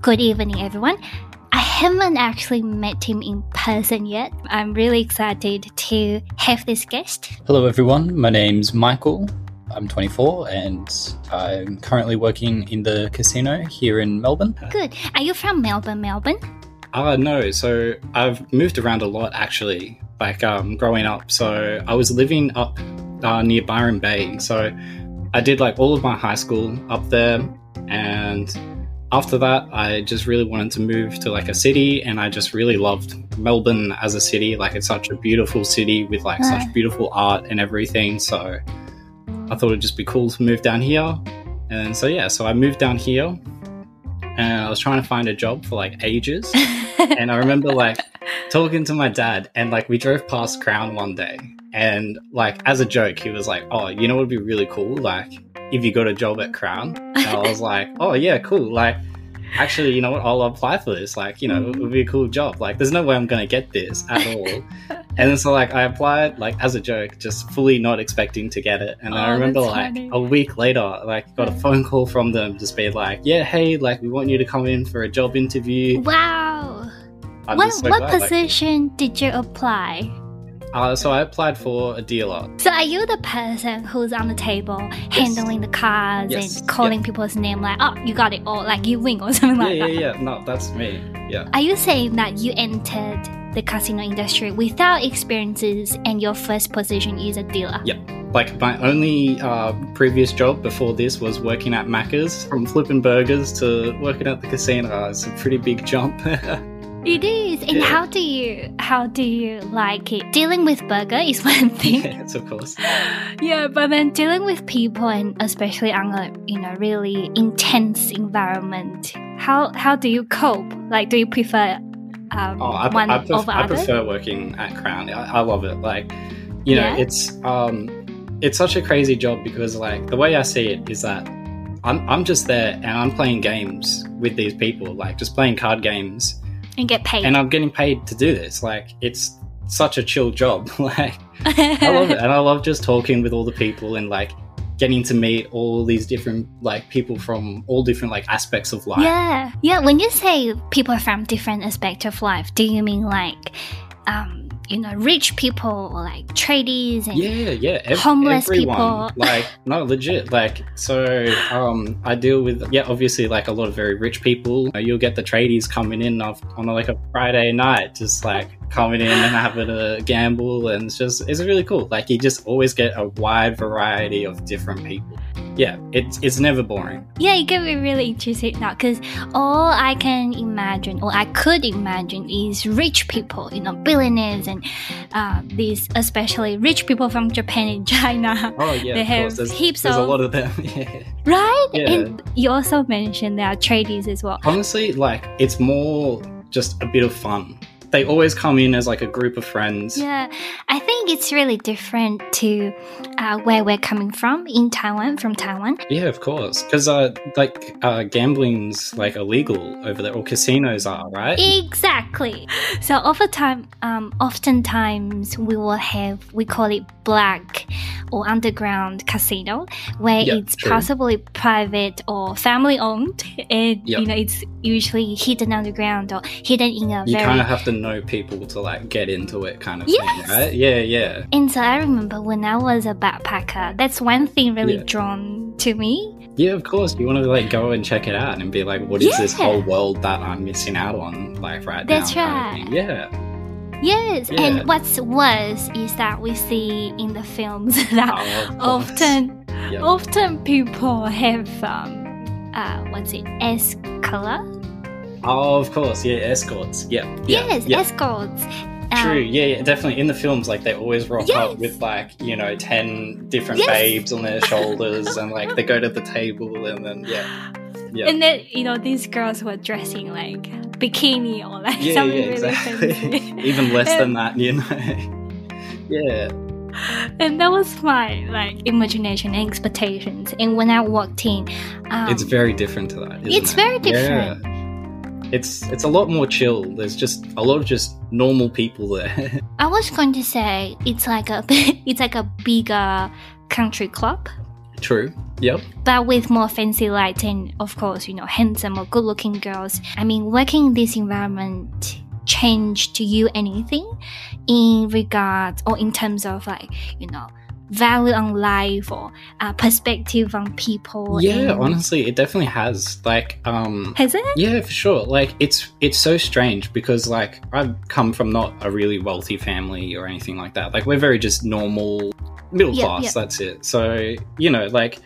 Good evening, everyone. I haven't actually met him in person yet. I'm really excited to have this guest. Hello, everyone. My name's Michael. I'm 24 and I'm currently working in the casino here in Melbourne. Good. Are you from Melbourne, Melbourne? Uh, no. So I've moved around a lot actually, like um, growing up. So I was living up uh, near Byron Bay. So I did like all of my high school up there. And after that, I just really wanted to move to like a city. And I just really loved Melbourne as a city. Like it's such a beautiful city with like Right. such beautiful art and everything. So I thought it'd just be cool to move down here. And so, yeah, so I moved down here and I was trying to find a job for like ages. and I remember like talking to my dad, and like we drove past Crown one day, and like as a joke, he was like, "Oh, you know what would be really cool? Like if you got a job at Crown." And I was like, "Oh yeah, cool. Like actually, you know what? I'll apply for this. Like you know, it would be a cool job. Like there's no way I'm gonna get this at all." And so like I applied like as a joke, just fully not expecting to get it. And then I Oh, remember like funny. a week later, like got a phone call from them, just being like, "Yeah, hey, like we want you to come in for a job interview." Wow. I'm what so what glad, like- position did you apply? Uh, so I applied for a dealer. So are you the person who's on the table handling the cards Yes. and calling people's name like, oh, you got it, or like you win or something Yeah, like yeah, that? yeah. No, that's me. Yeah. Are you saying that you entered the casino industry without experiences and your first position is a dealer? Yeah. Like my only uh, previous job before this was working at Macca's. From flipping burgers to working at the casino, it's a pretty big jump. It is. And Yeah. how do you how do you like it? Dealing with burger is one thing. yes, of course. yeah, but then dealing with people and especially on a you know really intense environment, how how do you cope? Like, do you prefer um, Oh, I, one I, pref- over I other? prefer working at Crown. I, I love it. Like, you know, Yeah? it's um, it's such a crazy job because like the way I see it is that I'm I'm just there and I'm playing games with these people, like just playing card games, and get paid. and I'm getting paid to do this. Like, it's such a chill job. like, I love it, and I love just talking with all the people and like getting to meet all these different like people from all different like aspects of life. Yeah, yeah. When you say people from different aspects of life, do you mean like, um, you know, rich people or like tradies and Yeah, yeah. ev- Homeless everyone. people. Like, no, legit. Like, so um, I deal with, yeah, obviously, like a lot of very rich people. Uh, You'll get the tradies coming in off, on like a Friday night, just like coming in and having a gamble. And it's just, it's really cool. Like, you just always get a wide variety of different people. Yeah, it's, it's never boring. Yeah, it can be really interesting now because all I can imagine, or I could imagine, is rich people, you know, billionaires and uh, these, especially rich people from Japan and China, Oh, yeah. They of have. There's, heaps there's of- a lot of them. yeah. right? Yeah. And you also mentioned there are tradies as well. Honestly, like, it's more just a bit of fun. They always come in as like a group of friends. Yeah, I think it's really different to uh, where we're coming from in Taiwan, from Taiwan. Yeah, of course. Because uh, like uh, gambling's like illegal over there, or casinos are, right? Exactly. So over time, um, oftentimes we will have we call it black or underground casino, where Yeah, it's true. possibly private or family owned, and Yep. you know it's usually hidden underground or hidden in a You very. kind of have to know people to like get into it, kind of Yes. thing, right? Yeah, yeah. and so I remember when I was a backpacker, that's one thing really Yeah. drawn to me. Yeah, of course. You want to like go and check it out and be like, what is this whole world that I'm missing out on, like right That's now? kind of right. Yeah. Yes, Yeah. and what's worse is that we see in the films that Oh, of often Yeah. often people have um uh what's it S color? Oh, of course. Yeah, escorts. Yeah. yeah yes, yeah. escorts. Um, True. Yeah, yeah, definitely. In the films, like they always rock Yes. up with like you know ten different Yes. babes on their shoulders, and like they go to the table, and then yeah, yeah. And then you know these girls were dressing like bikini or like yeah, something yeah, really exactly. fancy. Even less And- than that, you know. yeah, and that was my like imagination and expectations. And when I walked in, um, it's very different to that. it's it? very different. Yeah. It's it's a lot more chill. There's just a lot of just normal people there. I was going to say it's like a it's like a bigger country club. True. Yep. but with more fancy lights and of course you know handsome or good looking girls i mean working in this environment changed to you anything in regards or in terms of like you know value on life or uh, perspective on people Yeah, and- honestly, it definitely has. Like, um, has it Yeah, for sure. Like it's it's so strange because like I've come from not a really wealthy family or anything like that. Like we're very just normal middle Yep, class, yep. that's it. So, you know, like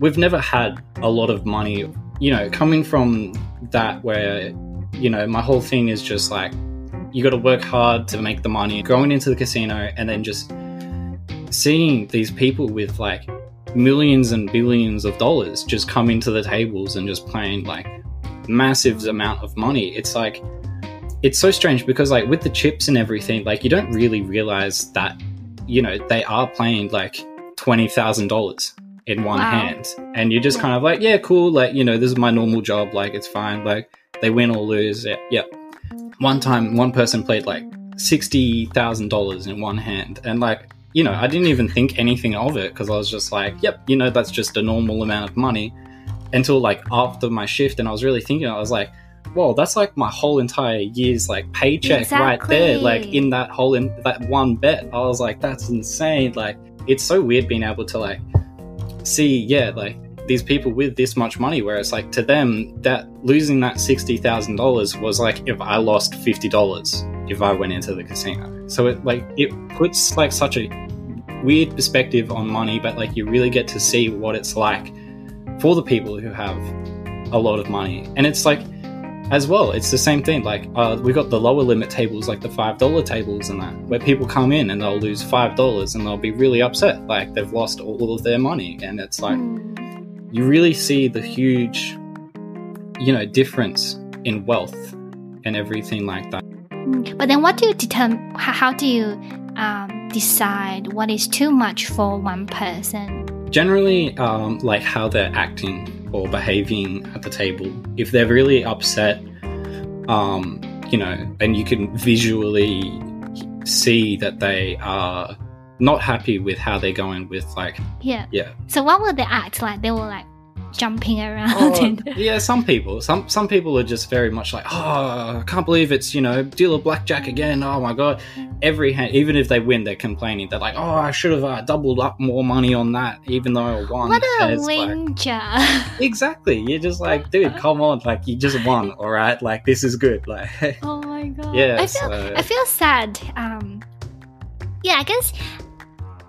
we've never had a lot of money, you know, coming from that where you know, my whole thing is just like you got to work hard to make the money, going into the casino and then just seeing these people with like millions and billions of dollars just come into the tables and just playing like massive amount of money. It's like it's so strange because like with the chips and everything, like you don't really realize that you know they are playing like twenty thousand dollars in one Wow. hand, and you're just kind of like, yeah, cool, like you know this is my normal job, like it's fine, like they win or lose, yeah. yeah. One time, one person played like sixty thousand dollars in one hand, and like you know I didn't even think anything of it because I was just like, yep, you know that's just a normal amount of money. Until like after my shift and I was really thinking I was like whoa that's like my whole entire year's like paycheck right there like in that whole in that one bet. I was like that's insane. Like it's so weird being able to like see yeah like these people with this much money where it's like to them that losing that $60,000 was like if I lost $50 if I went into the casino so it like it puts like such a weird perspective on money but like you really get to see what it's like for the people who have a lot of money. And it's like, as well, it's the same thing. Like, uh, we got the lower limit tables, like the $5 tables and that, where people come in and they'll lose $5 and they'll be really upset. Like, they've lost all of their money. And it's like, Hmm. you really see the huge, you know, difference in wealth and everything like that. But then, what do you determine? How, how do you um, decide what is too much for one person? generally um, like how they're acting or behaving at the table if they're really upset um, you know and you can visually see that they are not happy with how they're going with like Yeah. yeah So, what will they act like? They were like jumping around. Oh, and yeah some people some some people are just very much like oh i can't believe it's you know dealer blackjack again oh my god every hand even if they win they're complaining they're like oh i should have uh, doubled up more money on that even though i won what a it's like- Exactly. You're just like, dude, come on. Like, you just won, all right? Like, this is good. Like, oh my god. yeah. I feel so- I feel sad. Um, yeah, I guess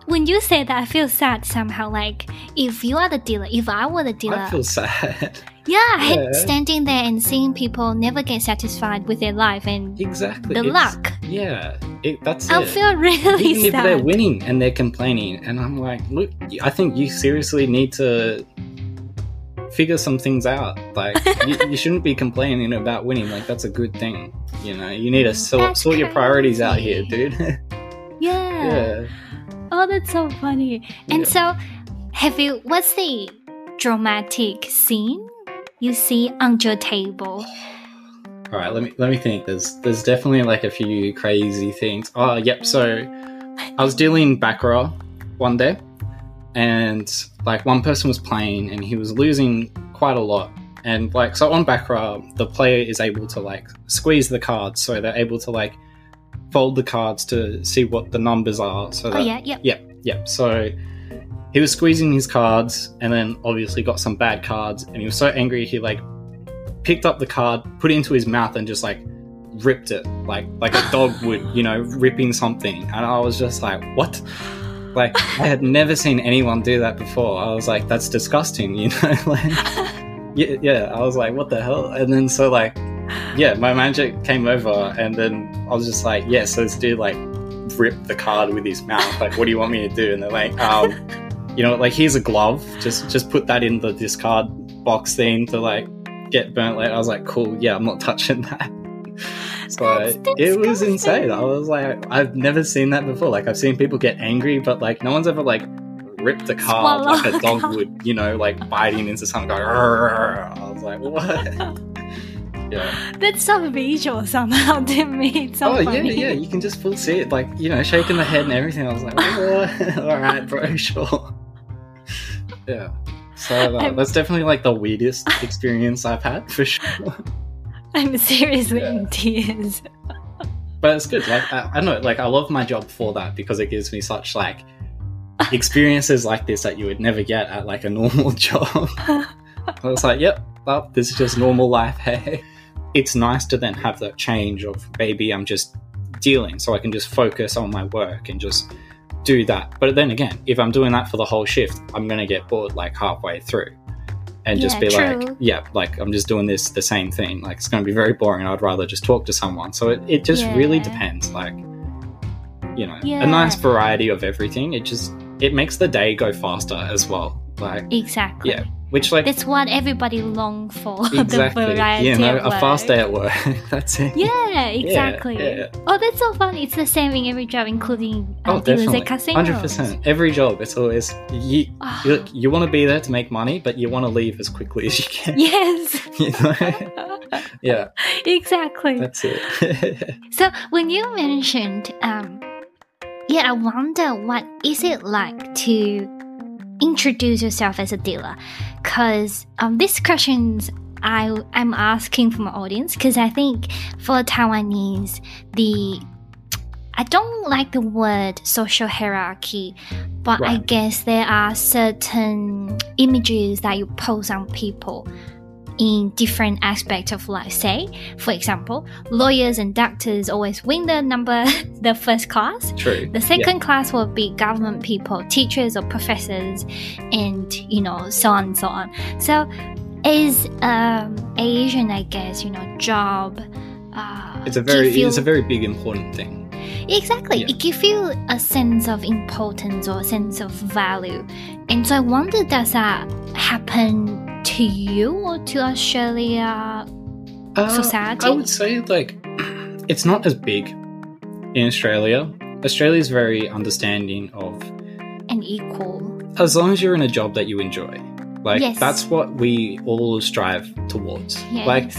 when you say that, I feel sad somehow. Like if you are the dealer, if I were the dealer, I feel sad. yeah, I hate Yeah. standing there and seeing people never get satisfied with their life and exactly. the It's- luck. Yeah. It, that's it. feel really Even if they're winning and they're complaining, and I'm like, look, I think you seriously need to figure some things out. Like, you, you shouldn't be complaining about winning. Like, that's a good thing. You know, you need to sort, That's sort your priorities out here, dude. yeah. yeah. Oh, that's so funny. And Yeah. so, have you? What's the dramatic scene you see on your table? All right, let me let me think. There's there's definitely like a few crazy things. Oh, yep. So I was dealing baccarat one day, and like one person was playing and he was losing quite a lot. And like so on baccarat, the player is able to like squeeze the cards, so they're able to like fold the cards to see what the numbers are. So Oh yeah, yeah. Yep, yep. So he was squeezing his cards and then obviously got some bad cards and he was so angry he like picked up the card, put it into his mouth and just like ripped it like like a dog would, you know, ripping something. And I was just like, "What?" Like I had never seen anyone do that before. I was like, "That's disgusting," you know, like yeah, yeah, I was like, "What the hell?" And then so like yeah, my manager came over and then I was just like, "Yeah, so this dude like ripped the card with his mouth. Like, what do you want me to do?" And they're like, um, you know, like here's a glove. Just just put that in the discard box thing to like get burnt later. I was like, cool, yeah, I'm not touching that. So it was insane. I was like, I've never seen that before. Like I've seen people get angry, but like no one's ever like ripped a card Swallow like a dog would, you know, like biting into something. Going. I was like, what? yeah. That's so visual somehow to me. It's so oh funny. yeah, yeah. You can just full see it, like you know, shaking the head and everything. I was like, all right, bro, sure. Yeah. So uh, that's definitely like the weirdest experience I've had for sure. I'm seriously Yeah. in tears. But it's good. Like I, I know, like I love my job for that because it gives me such like experiences like this that you would never get at like a normal job. I was like, yep, well, this is just normal life. Hey, it's nice to then have that change of maybe I'm just dealing, so I can just focus on my work and just do that. But then again, if I'm doing that for the whole shift, I'm gonna get bored like halfway through. And just Yeah, be true. like, yeah, like I'm just doing this the same thing. Like it's going to be very boring. I'd rather just talk to someone. So it, it just really depends. Like, you know, Yeah. a nice variety of everything. It just it makes the day go faster as well. Like, Exactly. yeah, which like That's what everybody long for. the exactly, know, of a fast day at work. That's it. Yeah, exactly. yeah. Oh, that's so fun. It's the same in every job, including uh, Oh, definitely, hundred percent. Every job, it's always you. Ah, You, you want to be there to make money, but you want to leave as quickly as you can. yes. You know? yeah, exactly. that's it. So when you mentioned, um, yeah, I wonder what is it like to introduce yourself as a dealer? Because um, these questions I I'm asking from my audience because I think for Taiwanese the I don't like the word social hierarchy, but I guess there are certain images that you pose on people in different aspects of life. Say, for example, lawyers and doctors always win the number, the first class. True. The second class will be government people, teachers or professors, and you know, so on and so on. So, is um, Asian, I guess you know, job. Uh, It's a very feel- it's a very big important thing. Exactly. Yeah. It gives you a sense of importance or a sense of value. And so I wonder does that happen to you or to Australia Uh, society? I would say like it's not as big in Australia. Australia is very understanding of and equal? as long as you're in a job that you enjoy. Like Yes. that's what we all strive towards. Yes. Like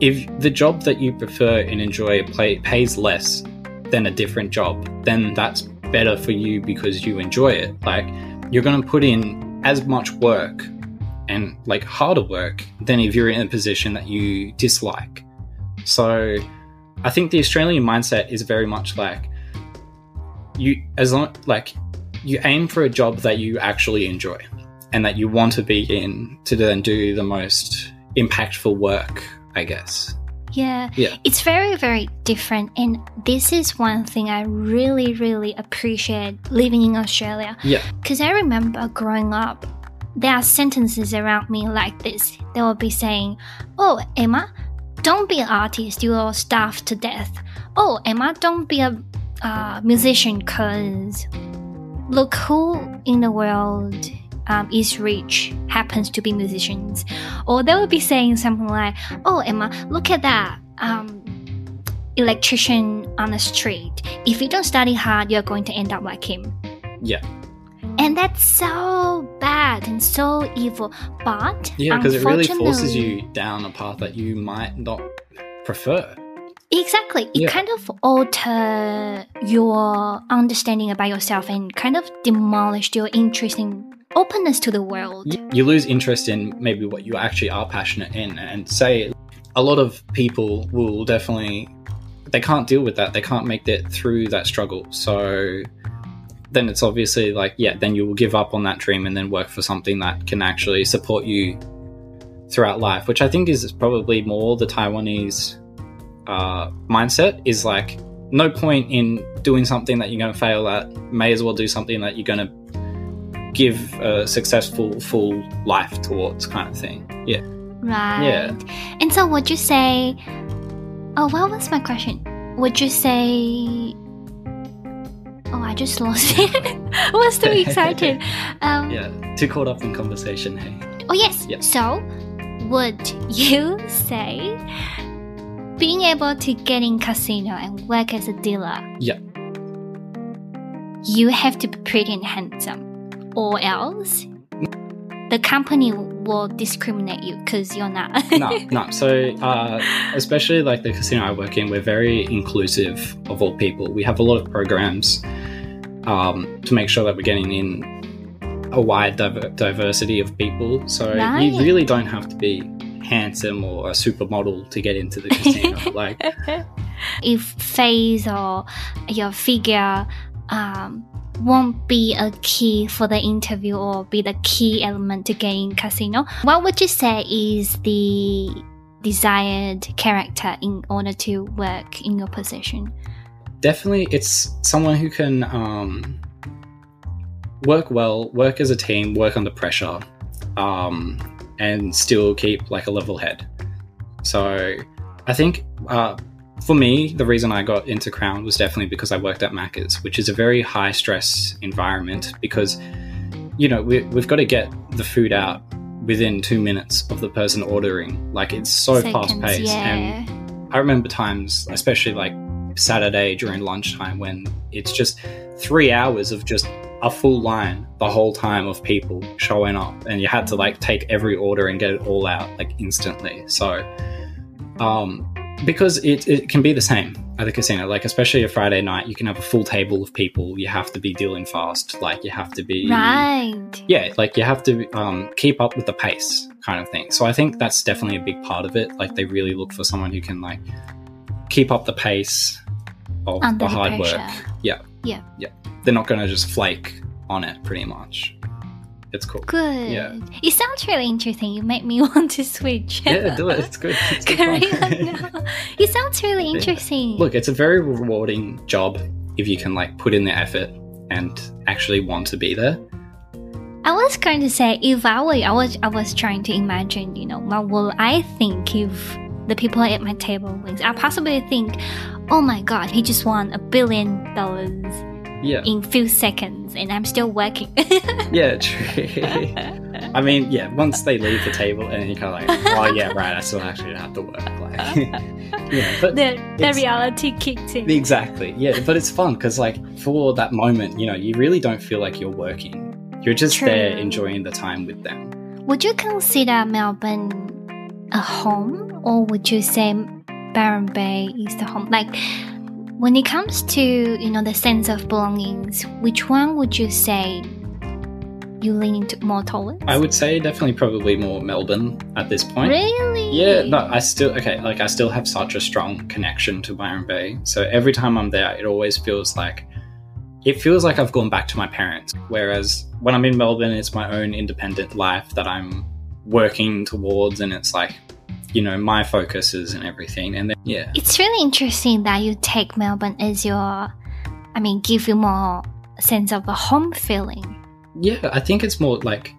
if the job that you prefer and enjoy play, pays less than a different job, then that's better for you because you enjoy it. Like you're going to put in as much work and like harder work than if you're in a position that you dislike. So I think the Australian mindset is very much like you as long like you aim for a job that you actually enjoy and that you want to be in to then do the most impactful work, I guess. Yeah. Yeah. It's very, very different. And this is one thing I really, really appreciate living in Australia. Yeah. Because I remember growing up, there are sentences around me like this. They will be saying, Oh, Emma, don't be an artist, you will starve to death. Oh, Emma, don't be a uh, musician because look who in the world um, is rich happens to be musicians. Or they will be saying something like, Oh, Emma, look at that. Um, electrician on the street. If you don't study hard, you're going to end up like him. Yeah. And that's so bad and so evil. But Yeah, because it really forces you down a path that you might not prefer. Exactly. It Yeah. kind of alter your understanding about yourself and kind of demolished your interest in openness to the world. You lose interest in maybe what you actually are passionate in. And say a lot of people will definitely, they can't deal with that. They can't make it through that struggle. So then it's obviously like, yeah, then you will give up on that dream and then work for something that can actually support you throughout life, which I think is probably more the Taiwanese uh, mindset is like, no point in doing something that you're going to fail at. May as well do something that you're going to give a successful, full life towards, kind of thing. Yeah. Right. Yeah. And so would you say Oh, what was my question? Would you say I just lost it. I was too excited. Um, Yeah. Too caught up in conversation, hey. Oh, yes. Yeah. So, would you say being able to get in casino and work as a dealer? Yeah. You have to be pretty and handsome, or else the company will discriminate you because you're not. no, no. So, uh, especially like the casino I work in, we're very inclusive of all people. We have a lot of programs um, to make sure that we're getting in a wide diver- diversity of people. So Right. you really don't have to be handsome or a supermodel to get into the casino. like, if face or your figure um, won't be a key for the interview or be the key element to get in casino, what would you say is the desired character in order to work in your position? Definitely it's someone who can um, work well, work as a team, work under pressure, um, and still keep like a level head. So I think uh, for me, the reason I got into Crown was definitely because I worked at Macca's, which is a very high stress environment because, you know, we, we've got to get the food out within two minutes of the person ordering. Like it's so fast paced. yeah. And I remember times, especially like Saturday during lunchtime, when it's just three hours of just a full line the whole time of people showing up, and you had to like take every order and get it all out like instantly. So, um, because it, it can be the same at the casino, like especially a Friday night, you can have a full table of people. You have to be dealing fast, like you have to be Right. yeah, like you have to um, keep up with the pace, kind of thing. So I think that's definitely a big part of it. Like they really look for someone who can like keep up the pace of Under the hard pressure. work. Yeah, Yeah. yeah. They're not going to just flake on it, pretty much. It's cool. Good. Yeah. It sounds really interesting. You make me want to switch. Yeah, do it. It's good. It's good Carry fun. on. It sounds really Yeah. interesting. Look, it's a very rewarding job if you can like put in the effort and actually want to be there. I was going to say if I were, I was, I was trying to imagine, you know, what will I think if the people at my table wins? I possibly think, oh my god, he just won a billion dollars Yeah. in few seconds, and I'm still working. Yeah, true. I mean, yeah, once they leave the table and you're kind of like, oh, yeah, right, I still actually have to work. Like, yeah, but the the reality kicked in. exactly. Yeah, but it's fun because, like, for that moment, you know, you really don't feel like you're working. You're just True. there enjoying the time with them. Would you consider Melbourne a home, or would you say Byron Bay is the home? Like, when it comes to you know the sense of belongings, which one would you say you lean into more towards? I would say definitely probably more Melbourne at this point. Really? Yeah, no, I still okay. Like I still have such a strong connection to Byron Bay. So every time I'm there, it always feels like it feels like I've gone back to my parents. Whereas when I'm in Melbourne, it's my own independent life that I'm working towards, and it's like you know my focuses and everything. And then yeah, It's really interesting that you take Melbourne as your, I mean, give you more sense of a home feeling. yeah, I think it's more like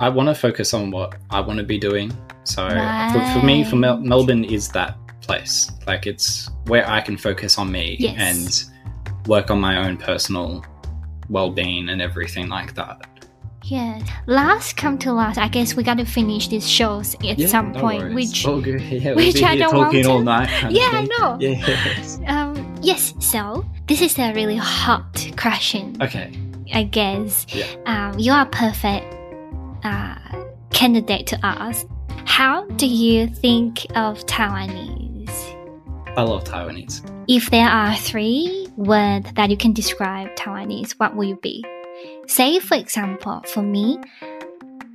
I want to focus on what I want to be doing. So for, for me, for Mel- Melbourne is that place. Like it's where I can focus on me Yes. and work on my own personal well-being and everything like that. Yeah. Last come to last, I guess we got to finish these shows at Yeah, some no point, worries. which good. Yeah, which we'll I don't want talking all to. night. Yeah, I know. Yes. Um, yes, so this is a really hot question, Okay. I guess. Yeah. Um, you are a perfect uh, candidate to ask. How do you think of Taiwanese? I love Taiwanese. If there are three words that you can describe Taiwanese, what will you be? Say, for example, for me,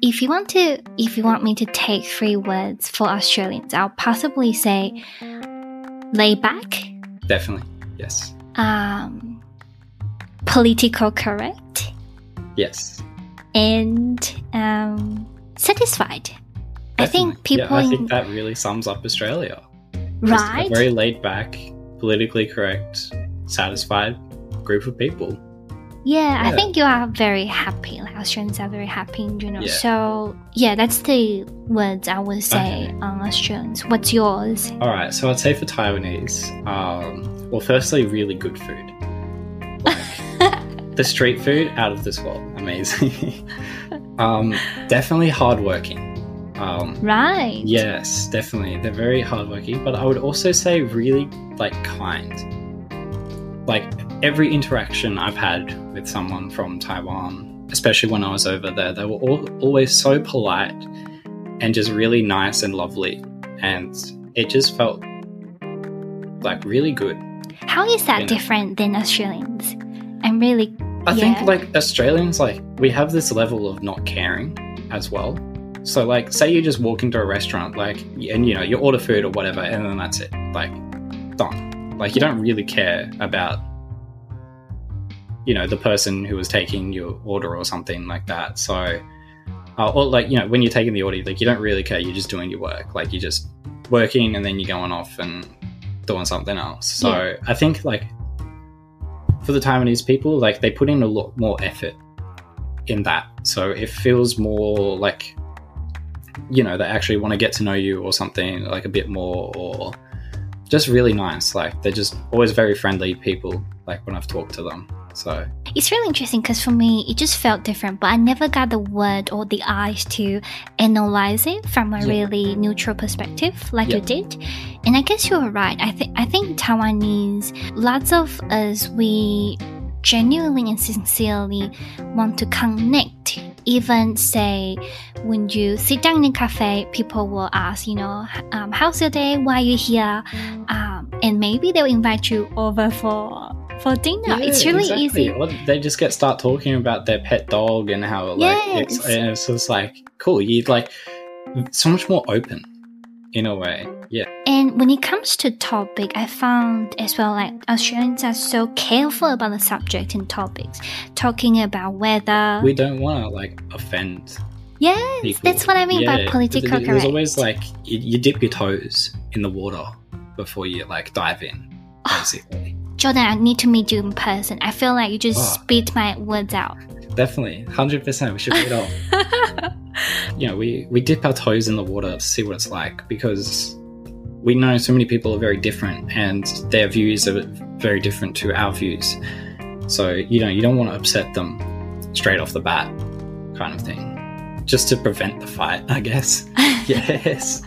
if you want to, if you want me to take three words for Australians, I'll possibly say laid back, Definitely. Yes. um, political correct, Yes. and um, satisfied. I think people, Yeah, I in- think that really sums up Australia. Right? Very laid back, politically correct, satisfied group of people. Yeah, I think you are very happy. Like Australians are very happy in general. Yeah. So yeah, that's the words I would say on Australians. What's yours? All right, so I'd say for Taiwanese, um, well, firstly, really good food. Like, the street food out of this world, amazing. um, definitely hardworking. Um, Right. yes, definitely, they're very hardworking. But I would also say really like kind. Like every interaction I've had with someone from Taiwan, especially when I was over there, they were all, always so polite and just really nice and lovely, and it just felt like really good. How is that You know. different than Australians? I'm really I Yeah. think like Australians, like we have this level of not caring as well. So like, say you just walk into a restaurant, like, and you know you order food or whatever, and then that's it, like, done. Like you don't really care about, you know, the person who was taking your order or something like that. So, uh, or like you know, when you're taking the order, like you don't really care. You're just doing your work. Like you're just working, and then you're going off and doing something else. So Yeah. I think like for the Taiwanese people, like they put in a lot more effort in that. So it feels more like, you know, they actually want to get to know you or something like a bit more, or just really nice. Like they're just always very friendly people. Like when I've talked to them. So It's really interesting because for me, it just felt different, but I never got the word or the eyes to analyze it from a Yeah. really neutral perspective, like you did. And I guess you're right. I think I think Taiwanese, lots of us, we genuinely and sincerely want to connect. Even say when you sit down in a cafe, people will ask, you know, um, how's your day? Why are you here? Um, and maybe they'll invite you over for for dinner. it's really exactly. easy. Or they just get start talking about their pet dog and how like it's Yes. and it's just like cool. You like so much more open in a way. Yeah. And when it comes to topic, I found as well like Australians are so careful about the subject and topics, talking about whether We don't want to like offend yes, people. that's what I mean by Yeah, political there's, correct. There's always like you, you dip your toes in the water before you like dive in, ah, basically. Jordan, I need to meet you in person. I feel like you just Oh. spit my words out. Definitely, hundred percent. We should meet up. you know, we we dip our toes in the water to see what it's like because we know so many people are very different and their views are very different to our views. So you know, you don't want to upset them straight off the bat, kind of thing, just to prevent the fight, I guess. yes.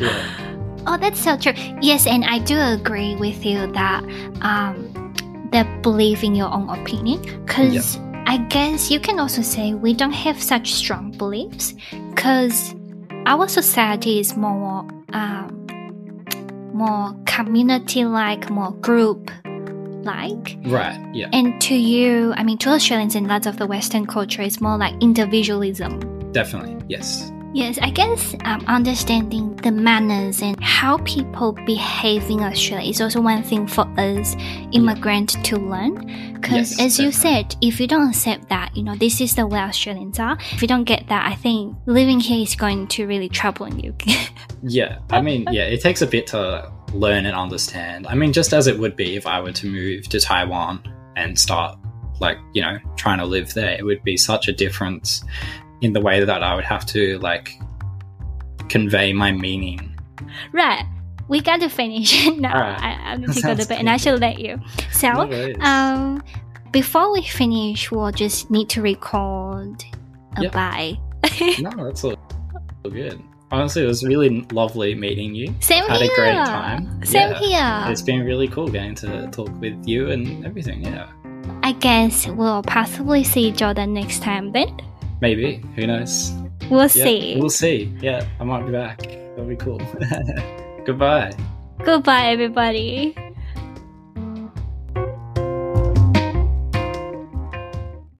Yeah. Oh, that's so true. Yes, and I do agree with you that um, that believe in your own opinion. Because I guess you can also say we don't have such strong beliefs. Because our society is more um, more community-like, more group-like. Right. Yeah. And to you, I mean, to Australians and lots of the Western culture, it's more like individualism. Definitely. Yes. Yes, I guess um, understanding the manners and how people behave in Australia is also one thing for us immigrants to learn. Because Yes, as you definitely. said, if you don't accept that, you know, this is the way Australians are. If you don't get that, I think living here is going to really trouble you. Yeah, I mean, yeah, it takes a bit to learn and understand. I mean, just as it would be if I were to move to Taiwan and start, like, you know, trying to live there, it would be such a difference in the way that I would have to, like, convey my meaning. right. We got to finish now. Alright. I, I need to go to Sounds bed and I should let you. So, No um, before we finish, we'll just need to record a Yep. bye. no, that's all, all good. Honestly, it was really lovely meeting you. Same Had here. a great time. Same Yeah. here. It's been really cool getting to talk with you and everything. Yeah, I guess we'll possibly see Jordan next time then. Maybe. Who knows? We'll Yeah, see. We'll see. Yeah, I might be back. That'll be cool. Goodbye. Goodbye, everybody.